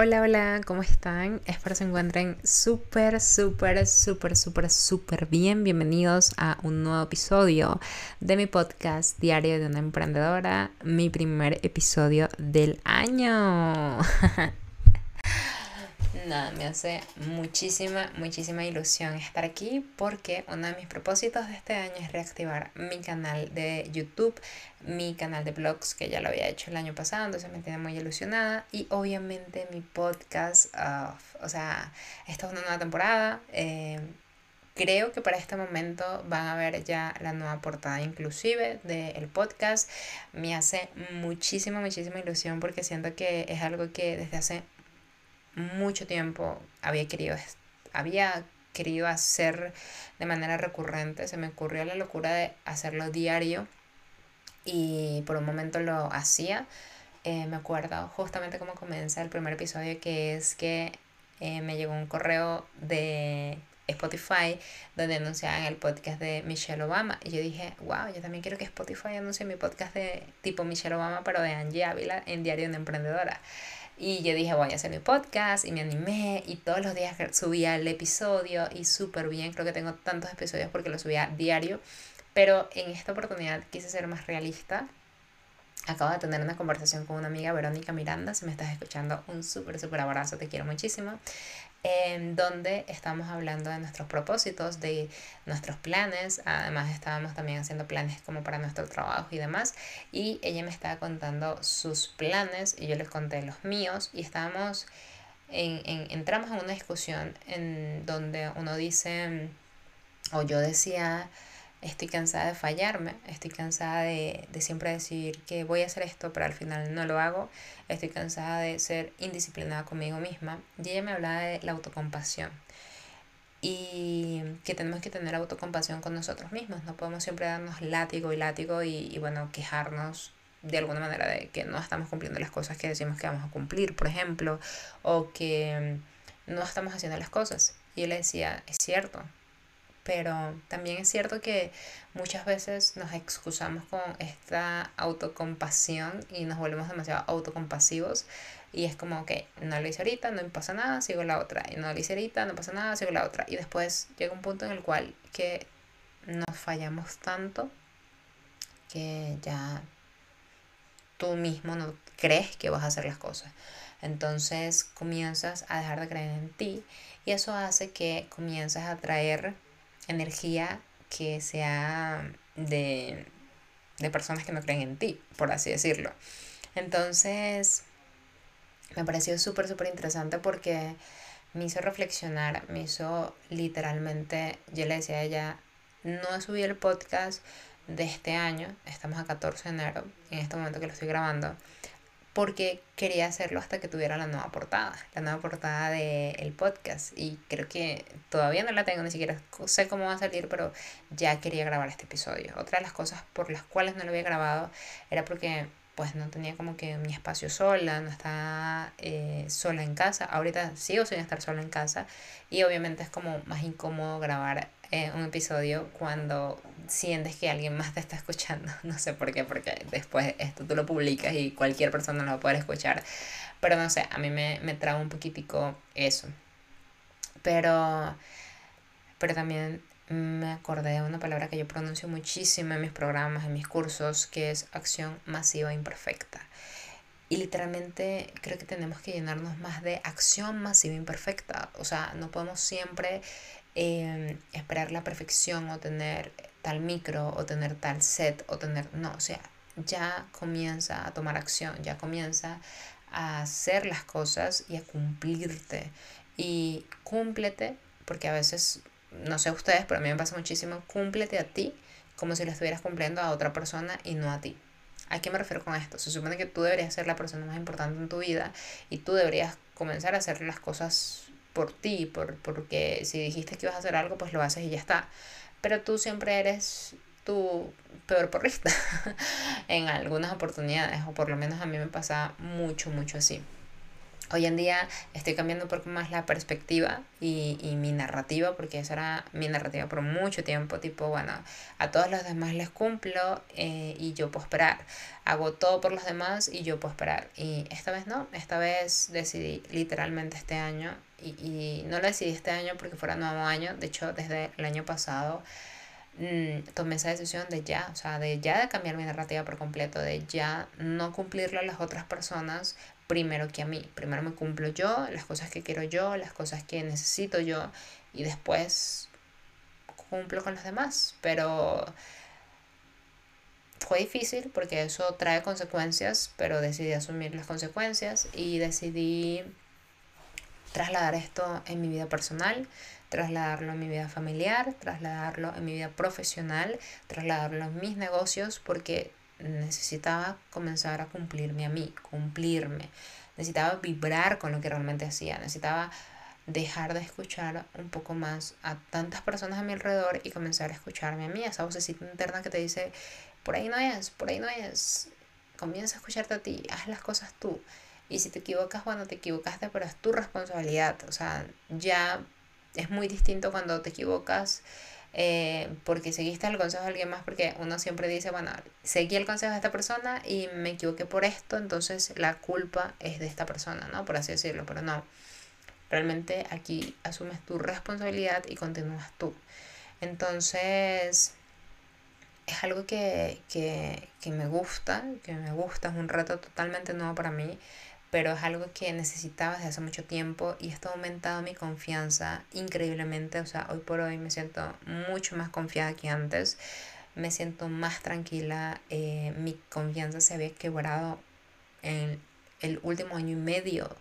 Hola, hola, ¿cómo están? Espero se encuentren súper, súper, súper, súper, súper bien. Bienvenidos a un nuevo episodio de mi podcast Diario de una Emprendedora, mi primer episodio del año. Nada, me hace muchísima, muchísima ilusión estar aquí porque uno de mis propósitos de este año es reactivar mi canal de YouTube, mi canal de blogs que ya lo había hecho el año pasado, entonces me tiene muy ilusionada y obviamente mi podcast, o sea, esta es una nueva temporada. Eh, creo que para este momento van a ver ya la nueva portada inclusive del podcast. Me hace muchísima, muchísima ilusión porque siento que es algo que desde hace mucho tiempo había querido, había querido hacer de manera recurrente. Se me ocurrió la locura de hacerlo diario y por un momento lo hacía. Eh, me acuerdo justamente cómo comienza el primer episodio que es que eh, me llegó un correo de Spotify donde anunciaban el podcast de Michelle Obama y yo dije, wow, yo también quiero que Spotify anuncie mi podcast de tipo Michelle Obama pero de Angie Ávila en Diario de Emprendedora. Y yo dije, voy a hacer mi podcast y me animé y todos los días subía el episodio y súper bien, creo que tengo tantos episodios porque lo subía diario, pero en esta oportunidad quise ser más realista. Acabo de tener una conversación con una amiga, Verónica Miranda, si me estás escuchando, un súper, súper abrazo, te quiero muchísimo en donde estamos hablando de nuestros propósitos, de nuestros planes. Además, estábamos también haciendo planes como para nuestro trabajo y demás. Y ella me estaba contando sus planes y yo les conté los míos. Y estábamos, en, en, entramos en una discusión en donde uno dice, o yo decía, estoy cansada de fallarme, estoy cansada de, de, siempre decir que voy a hacer esto, pero al final no lo hago, estoy cansada de ser indisciplinada conmigo misma. Y ella me hablaba de la autocompasión y que tenemos que tener autocompasión con nosotros mismos, no podemos siempre darnos látigo y látigo y, y bueno, quejarnos de alguna manera de que no estamos cumpliendo las cosas que decimos que vamos a cumplir, por ejemplo, o que no estamos haciendo las cosas. Y él decía, es cierto, pero también es cierto que muchas veces nos excusamos con esta autocompasión y nos volvemos demasiado autocompasivos y es como que no lo hice ahorita, no me pasa nada, sigo la otra, y no lo hice ahorita, no pasa nada, sigo la otra y después llega un punto en el cual que nos fallamos tanto que ya tú mismo no crees que vas a hacer las cosas. Entonces comienzas a dejar de creer en ti y eso hace que comiences a traer energía que sea de, de personas que no creen en ti, por así decirlo. Entonces, me pareció súper, súper interesante porque me hizo reflexionar, me hizo literalmente, yo le decía a ella, no subí el podcast de este año, estamos a 14 de enero, en este momento que lo estoy grabando, porque quería hacerlo hasta que tuviera la nueva portada, la nueva portada del podcast. Y creo que todavía no la tengo, ni siquiera sé cómo va a salir, pero ya quería grabar este episodio. Otra de las cosas por las cuales no lo había grabado era porque pues no tenía como que mi espacio sola, no estaba eh, sola en casa. Ahorita sigo sin estar sola en casa y obviamente es como más incómodo grabar eh, un episodio cuando sientes que alguien más te está escuchando. No sé por qué, porque después esto tú lo publicas y cualquier persona lo va a poder escuchar. Pero no sé, a mí me, me traba un poquitico eso. Pero, pero también me acordé de una palabra que yo pronuncio muchísimo en mis programas, en mis cursos, que es acción masiva imperfecta. Y literalmente creo que tenemos que llenarnos más de acción masiva imperfecta. O sea, no podemos siempre eh, esperar la perfección o tener tal micro o tener tal set o tener, no, o sea, ya comienza a tomar acción, ya comienza a hacer las cosas y a cumplirte. Y cúmplete, porque a veces, no sé ustedes, pero a mí me pasa muchísimo, cúmplete a ti como si lo estuvieras cumpliendo a otra persona y no a ti. ¿A qué me refiero con esto? Se supone que tú deberías ser la persona más importante en tu vida y tú deberías comenzar a hacer las cosas por ti, por, porque si dijiste que ibas a hacer algo, pues lo haces y ya está pero tú siempre eres tu peor porrista en algunas oportunidades, o por lo menos a mí me pasa mucho, mucho así. Hoy en día estoy cambiando un poco más la perspectiva y, y, mi narrativa, porque esa era mi narrativa por mucho tiempo, tipo, bueno, a todos los demás les cumplo eh, y yo puedo esperar. Hago todo por los demás y yo puedo esperar. Y esta vez no, esta vez decidí literalmente este año, y, y no lo decidí este año porque fuera nuevo año, de hecho desde el año pasado mmm, tomé esa decisión de ya, o sea, de ya de cambiar mi narrativa por completo, de ya no cumplirle a las otras personas primero que a mí. Primero me cumplo yo, las cosas que quiero yo, las cosas que necesito yo y después cumplo con los demás. Pero fue difícil porque eso trae consecuencias, pero decidí asumir las consecuencias y decidí trasladar esto en mi vida personal, trasladarlo en mi vida familiar, trasladarlo en mi vida profesional, trasladarlo en mis negocios, porque necesitaba comenzar a cumplirme a mí, cumplirme. Necesitaba vibrar con lo que realmente hacía. Necesitaba dejar de escuchar un poco más a tantas personas a mi alrededor y comenzar a escucharme a mí, esa vocecita interna que te dice, por ahí no es, por ahí no es. Comienza a escucharte a ti, haz las cosas tú. Y si te equivocas, bueno, te equivocaste, pero es tu responsabilidad. O sea, ya es muy distinto cuando te equivocas eh, porque seguiste el consejo de alguien más, porque uno siempre dice, bueno, seguí el consejo de esta persona y me equivoqué por esto, entonces la culpa es de esta persona, ¿no? Por así decirlo, pero no. Realmente aquí asumes tu responsabilidad y continúas tú. Entonces, es algo que, que, que me gusta, que me gusta, es un reto totalmente nuevo para mí pero es algo que necesitaba desde hace mucho tiempo y esto ha aumentado mi confianza increíblemente. O sea, hoy por hoy me siento mucho más confiada que antes, me siento más tranquila, eh, mi confianza se había quebrado en el último año y medio.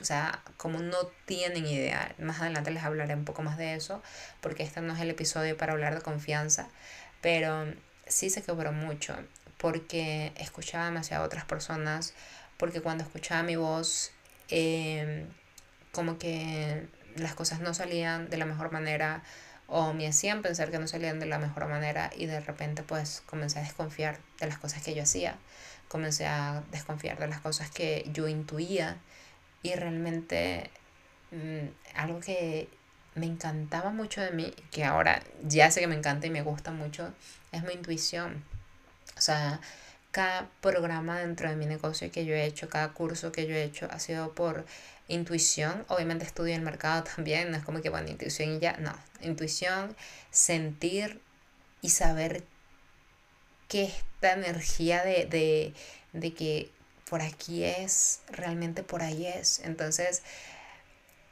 O sea, como no tienen idea, más adelante les hablaré un poco más de eso, porque este no es el episodio para hablar de confianza, pero sí se quebró mucho, porque escuchaba demasiado a otras personas porque cuando escuchaba mi voz, em, como que las cosas no salían de la mejor manera o me hacían pensar que no salían de la mejor manera y de repente pues comencé a desconfiar de las cosas que yo hacía, comencé a desconfiar de las cosas que yo intuía y realmente mm, algo que me encantaba mucho de mí, que ahora ya sé que me encanta y me gusta mucho, es mi intuición. O sea, cada programa dentro de mi negocio que yo he hecho, cada curso que yo he hecho ha sido por intuición. Obviamente estudio el mercado también, no es como que bueno, intuición y ya, no. Intuición, sentir y saber que esta energía de, de, de que por aquí es, realmente por ahí es. Entonces,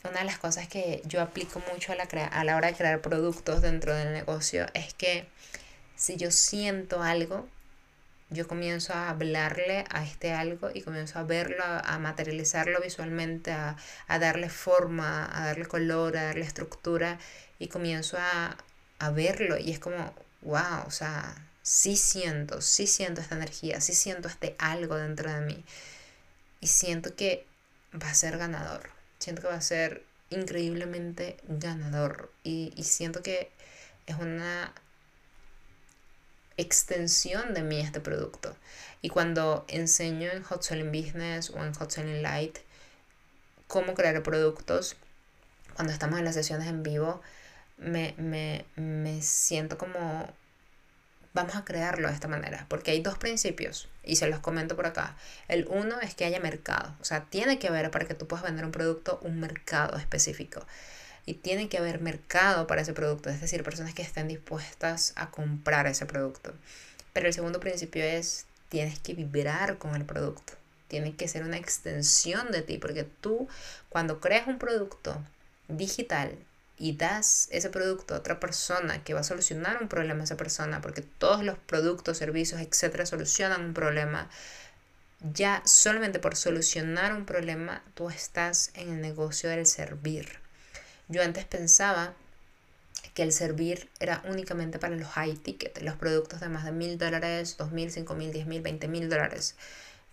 una de las cosas que yo aplico mucho a la, a la hora de crear productos dentro del negocio es que si yo siento algo, yo comienzo a hablarle a este algo y comienzo a verlo, a, materializarlo visualmente, a, darle forma, a darle color, a darle estructura y comienzo a, a verlo y es como, wow, o sea, sí siento, sí siento esta energía, sí siento este algo dentro de mí y siento que va a ser ganador, siento que va a ser increíblemente ganador y, y siento que es una extensión de mí este producto. Y cuando enseño en Hot Selling Business o en Hot Selling Light cómo crear productos, cuando estamos en las sesiones en vivo, me, me, me siento como vamos a crearlo de esta manera, porque hay dos principios y se los comento por acá. El uno es que haya mercado, o sea, tiene que haber para que tú puedas vender un producto un mercado específico y tiene que haber mercado para ese producto, es decir, personas que estén dispuestas a comprar ese producto. Pero el segundo principio es, tienes que vibrar con el producto, tiene que ser una extensión de ti, porque tú cuando creas un producto digital y das ese producto a otra persona que va a solucionar un problema a esa persona, porque todos los productos, servicios, etcétera, solucionan un problema, ya solamente por solucionar un problema, tú estás en el negocio del servir. Yo antes pensaba que el servir era únicamente para los high ticket, los productos de más de mil dólares, dos mil, cinco mil, diez mil, veinte mil dólares.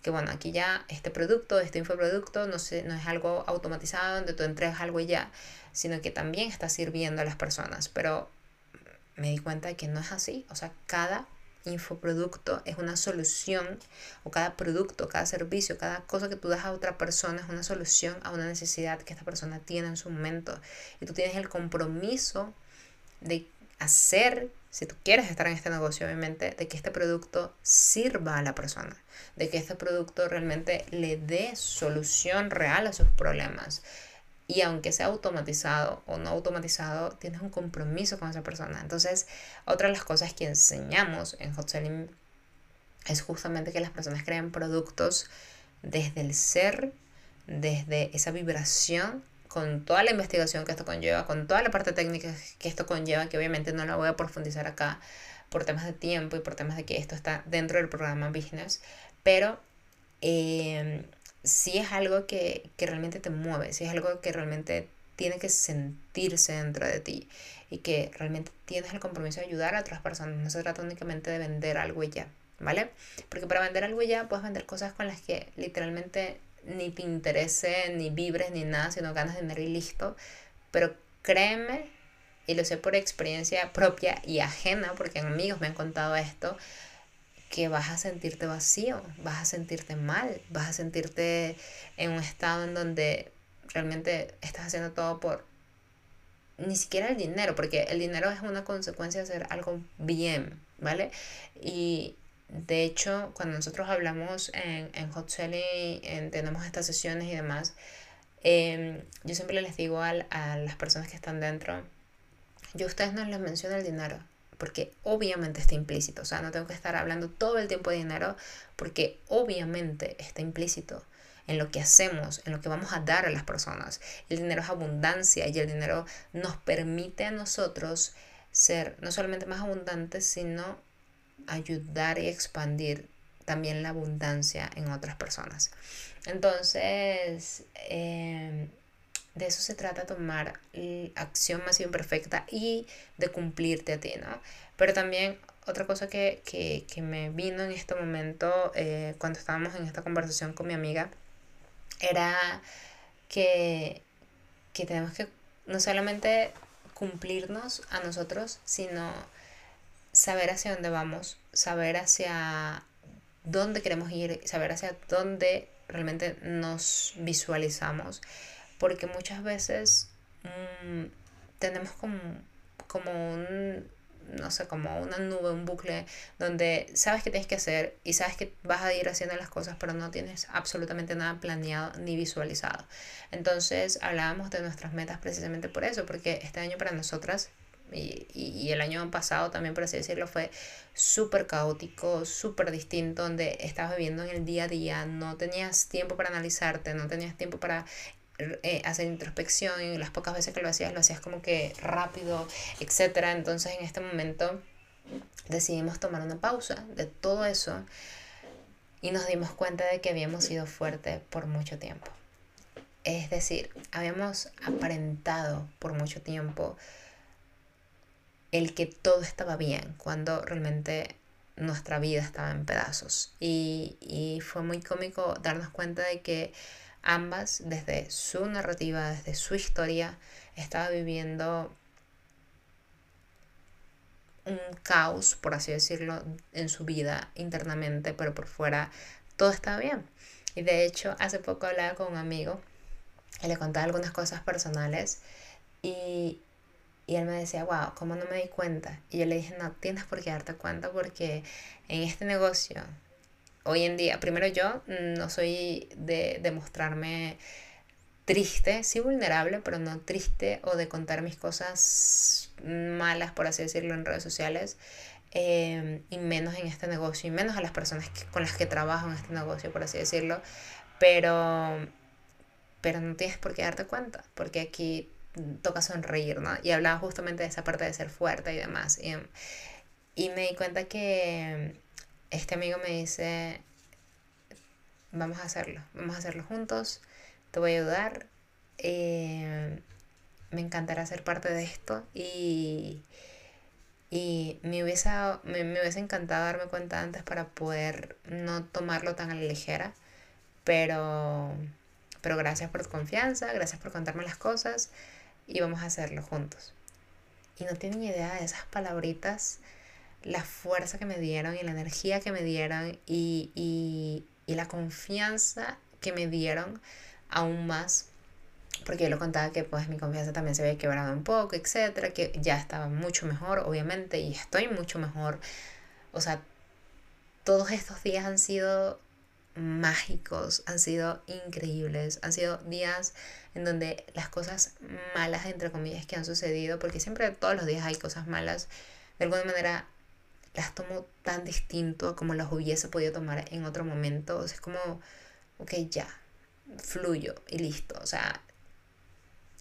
Que bueno, aquí ya este producto, este infoproducto, no, sé, no es algo automatizado donde tú entregas algo y ya, sino que también está sirviendo a las personas. Pero me di cuenta de que no es así. O sea, cada infoproducto es una solución, o cada producto, cada servicio, cada cosa que tú das a otra persona es una solución a una necesidad que esta persona tiene en su momento. Y tú tienes el compromiso de hacer, si tú quieres estar en este negocio, obviamente, de que este producto sirva a la persona, de que este producto realmente le dé solución real a sus problemas. Y aunque sea automatizado o no automatizado, tienes un compromiso con esa persona. Entonces, otra de las cosas que enseñamos en Hot Selling es justamente que las personas creen productos desde el ser, desde esa vibración, con toda la investigación que esto conlleva, con toda la parte técnica que esto conlleva, que obviamente no la voy a profundizar acá por temas de tiempo y por temas de que esto está dentro del programa Business, pero eh, si es algo que, realmente te mueve, si es algo que realmente tiene que sentirse dentro de ti y que realmente tienes el compromiso de ayudar a otras personas. No se trata únicamente de vender algo y ya, ¿vale? Porque para vender algo ya puedes vender cosas con las que literalmente ni te interese, ni vibres, ni nada, sino ganas de dinero y listo. Pero créeme, y lo sé por experiencia propia y ajena, porque amigos me han contado esto, que vas a sentirte vacío, vas a sentirte mal, vas a sentirte en un estado en donde realmente estás haciendo todo por ni siquiera el dinero, porque el dinero es una consecuencia de hacer algo bien, ¿vale? Y de hecho, cuando nosotros hablamos en, en Hot Selling, tenemos estas sesiones y demás, em, yo siempre les digo a las personas que están dentro, yo a ustedes no les menciono el dinero, porque obviamente está implícito. O sea, no tengo que estar hablando todo el tiempo de dinero porque obviamente está implícito en lo que hacemos, en lo que vamos a dar a las personas. El dinero es abundancia y el dinero nos permite a nosotros ser no solamente más abundantes, sino ayudar y expandir también la abundancia en otras personas. Entonces, eh, de eso se trata tomar acción más imperfecta y de cumplirte a ti, ¿no? Pero también otra cosa que, me vino en este momento eh, cuando estábamos en esta conversación con mi amiga era que, que tenemos que no solamente cumplirnos a nosotros, sino saber hacia dónde vamos, saber hacia dónde queremos ir, saber hacia dónde realmente nos visualizamos porque muchas veces mm, tenemos como, como un, no sé, como una nube, un bucle, donde sabes que tienes que hacer y sabes que vas a ir haciendo las cosas, pero no tienes absolutamente nada planeado ni visualizado. Entonces hablábamos de nuestras metas precisamente por eso, porque este año para nosotras y, y, el año pasado también, por así decirlo, fue súper caótico, súper distinto, donde estabas viviendo en el día a día, no tenías tiempo para analizarte, no tenías tiempo para eh, hacer introspección y las pocas veces que lo hacías lo hacías como que rápido, etcétera. Entonces en este momento decidimos tomar una pausa de todo eso y nos dimos cuenta de que habíamos sido fuertes por mucho tiempo. Es decir, habíamos aparentado por mucho tiempo el que todo estaba bien cuando realmente nuestra vida estaba en pedazos. Y, y fue muy cómico darnos cuenta de que Ambas, desde su narrativa, desde su historia, estaba viviendo un caos, por así decirlo, en su vida internamente, pero por fuera todo estaba bien. Y de hecho, hace poco hablaba con un amigo y le contaba algunas cosas personales y, y él me decía, wow, ¿cómo no me di cuenta? Y yo le dije, no, tienes por qué darte cuenta porque en este negocio hoy en día, primero yo no soy de, de mostrarme triste, sí vulnerable, pero no triste o de contar mis cosas malas, por así decirlo, en redes sociales. Em, y menos en este negocio, y menos a las personas con las que trabajo en este negocio, por así decirlo. Pero, pero no tienes por qué darte cuenta, porque aquí toca sonreír, ¿no? Y hablaba justamente de esa parte de ser fuerte y demás. Y, y me di cuenta que este amigo me dice, vamos a hacerlo, vamos a hacerlo juntos, te voy a ayudar, eh, me encantará ser parte de esto y, y me, hubiese, me, me encantado darme cuenta antes para poder no tomarlo tan a la ligera, pero, pero gracias por tu confianza, gracias por contarme las cosas y vamos a hacerlo juntos. Y no tienen idea de esas palabritas la fuerza que me dieron y la energía que me dieron y, y, y la confianza que me dieron aún más porque yo lo contaba que pues mi confianza también se había quebrado un poco, etcétera, que ya estaba mucho mejor, obviamente, y estoy mucho mejor. O sea, todos estos días han sido mágicos, han sido increíbles, han sido días en donde las cosas malas, entre comillas, que han sucedido, porque siempre todos los días hay cosas malas, de alguna manera las tomo tan distinto como las hubiese podido tomar en otro momento. O es como, ok, ya, fluyo y listo. O sea,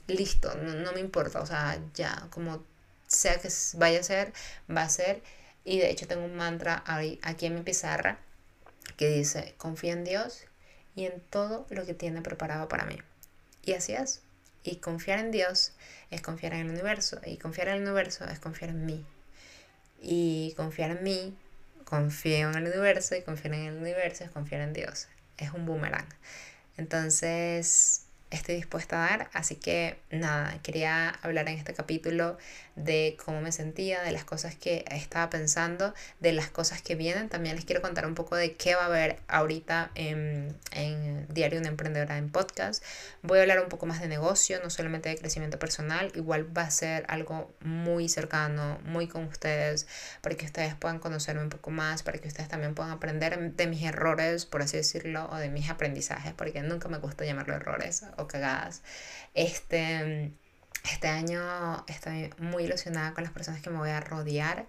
listo, no, no me importa. O sea, ya, como sea que vaya a ser, va a ser. Y de hecho tengo un mantra aquí en mi pizarra que dice, confía en Dios y en todo lo que tiene preparado para mí. Y así es. Y confiar en Dios es confiar en el universo. Y confiar en el universo es confiar en mí. Y confiar en mí, confío en el universo. Y confiar en el universo es confiar en Dios. Es un boomerang. Entonces, estoy dispuesta a dar. Así que nada, quería hablar en este capítulo de cómo me sentía, de las cosas que estaba pensando, de las cosas que vienen. También les quiero contar un poco de qué va a haber ahorita en, en Diario una Emprendedora en podcast. Voy a hablar un poco más de negocio, no solamente de crecimiento personal. Igual va a ser algo muy cercano, muy con ustedes, para que ustedes puedan conocerme un poco más, para que ustedes también puedan aprender de mis errores, por así decirlo, o de mis aprendizajes, porque nunca me gusta llamarlo errores o cagadas. Este este año estoy muy ilusionada con las personas que me voy a rodear,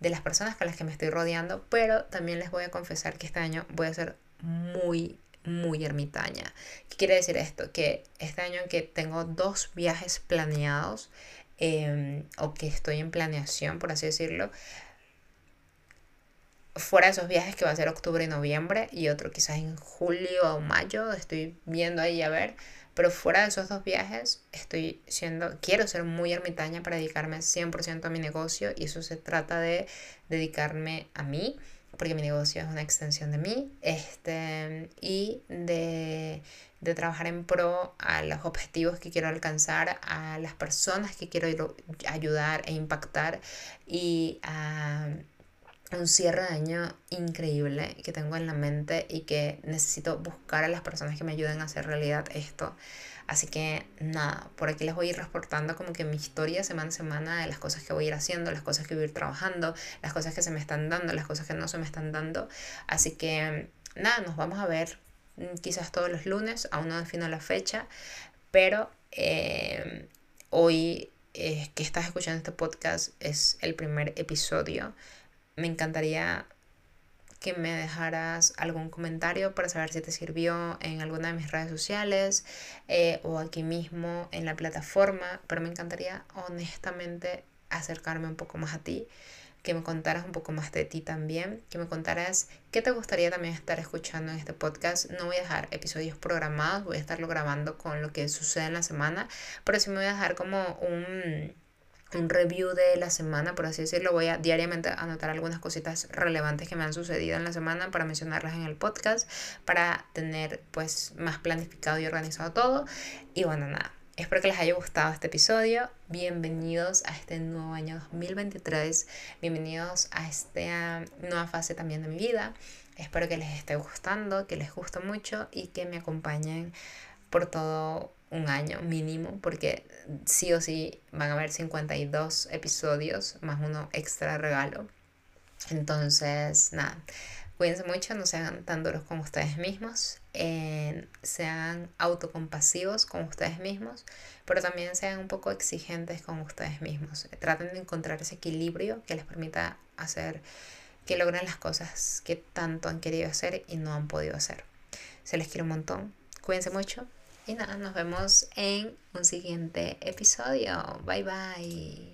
de las personas con las que me estoy rodeando, pero también les voy a confesar que este año voy a ser muy, muy ermitaña. ¿Qué quiere decir esto? Que este año que tengo dos viajes planeados, em, o que estoy en planeación, por así decirlo, fuera de esos viajes que va a ser octubre y noviembre y otro quizás en julio o mayo, estoy viendo ahí a ver, pero fuera de esos dos viajes, estoy siendo, quiero ser muy ermitaña para dedicarme 100% a mi negocio y eso se trata de dedicarme a mí, porque mi negocio es una extensión de mí, este, y de, de trabajar en pro a los objetivos que quiero alcanzar, a las personas que quiero ayudar e impactar y a un cierre de año increíble que tengo en la mente y que necesito buscar a las personas que me ayuden a hacer realidad esto. Así que nada, por aquí les voy a ir reportando como que mi historia semana a semana de las cosas que voy a ir haciendo, las cosas que voy a ir trabajando, las cosas que se me están dando, las cosas que no se me están dando. Así que nada, nos vamos a ver mm, quizás todos los lunes, aún no defino la fecha, pero eh, hoy eh, que estás escuchando este podcast es el primer episodio me encantaría que me dejaras algún comentario para saber si te sirvió en alguna de mis redes sociales eh, o aquí mismo en la plataforma, pero me encantaría honestamente acercarme un poco más a ti, que me contaras un poco más de ti también, que me contaras qué te gustaría también estar escuchando en este podcast. No voy a dejar episodios programados, voy a estarlo grabando con lo que sucede en la semana, pero sí me voy a dejar como un un review de la semana, por así decirlo. Voy a diariamente anotar algunas cositas relevantes que me han sucedido en la semana para mencionarlas en el podcast, para tener pues más planificado y organizado todo. Y bueno, nada. Espero que les haya gustado este episodio. Bienvenidos a este nuevo año 2023. Bienvenidos a esta nueva fase también de mi vida. Espero que les esté gustando, que les guste mucho y que me acompañen por todo un año mínimo, porque sí o sí van a haber 52 episodios más uno extra regalo. Entonces, nada, cuídense mucho, no sean tan duros con ustedes mismos, sean autocompasivos con ustedes mismos, pero también sean un poco exigentes con ustedes mismos. Traten de encontrar ese equilibrio que les permita hacer que logren las cosas que tanto han querido hacer y no han podido hacer. Se les quiere un montón. Cuídense mucho. Y nada, nos vemos en un siguiente episodio. Bye bye.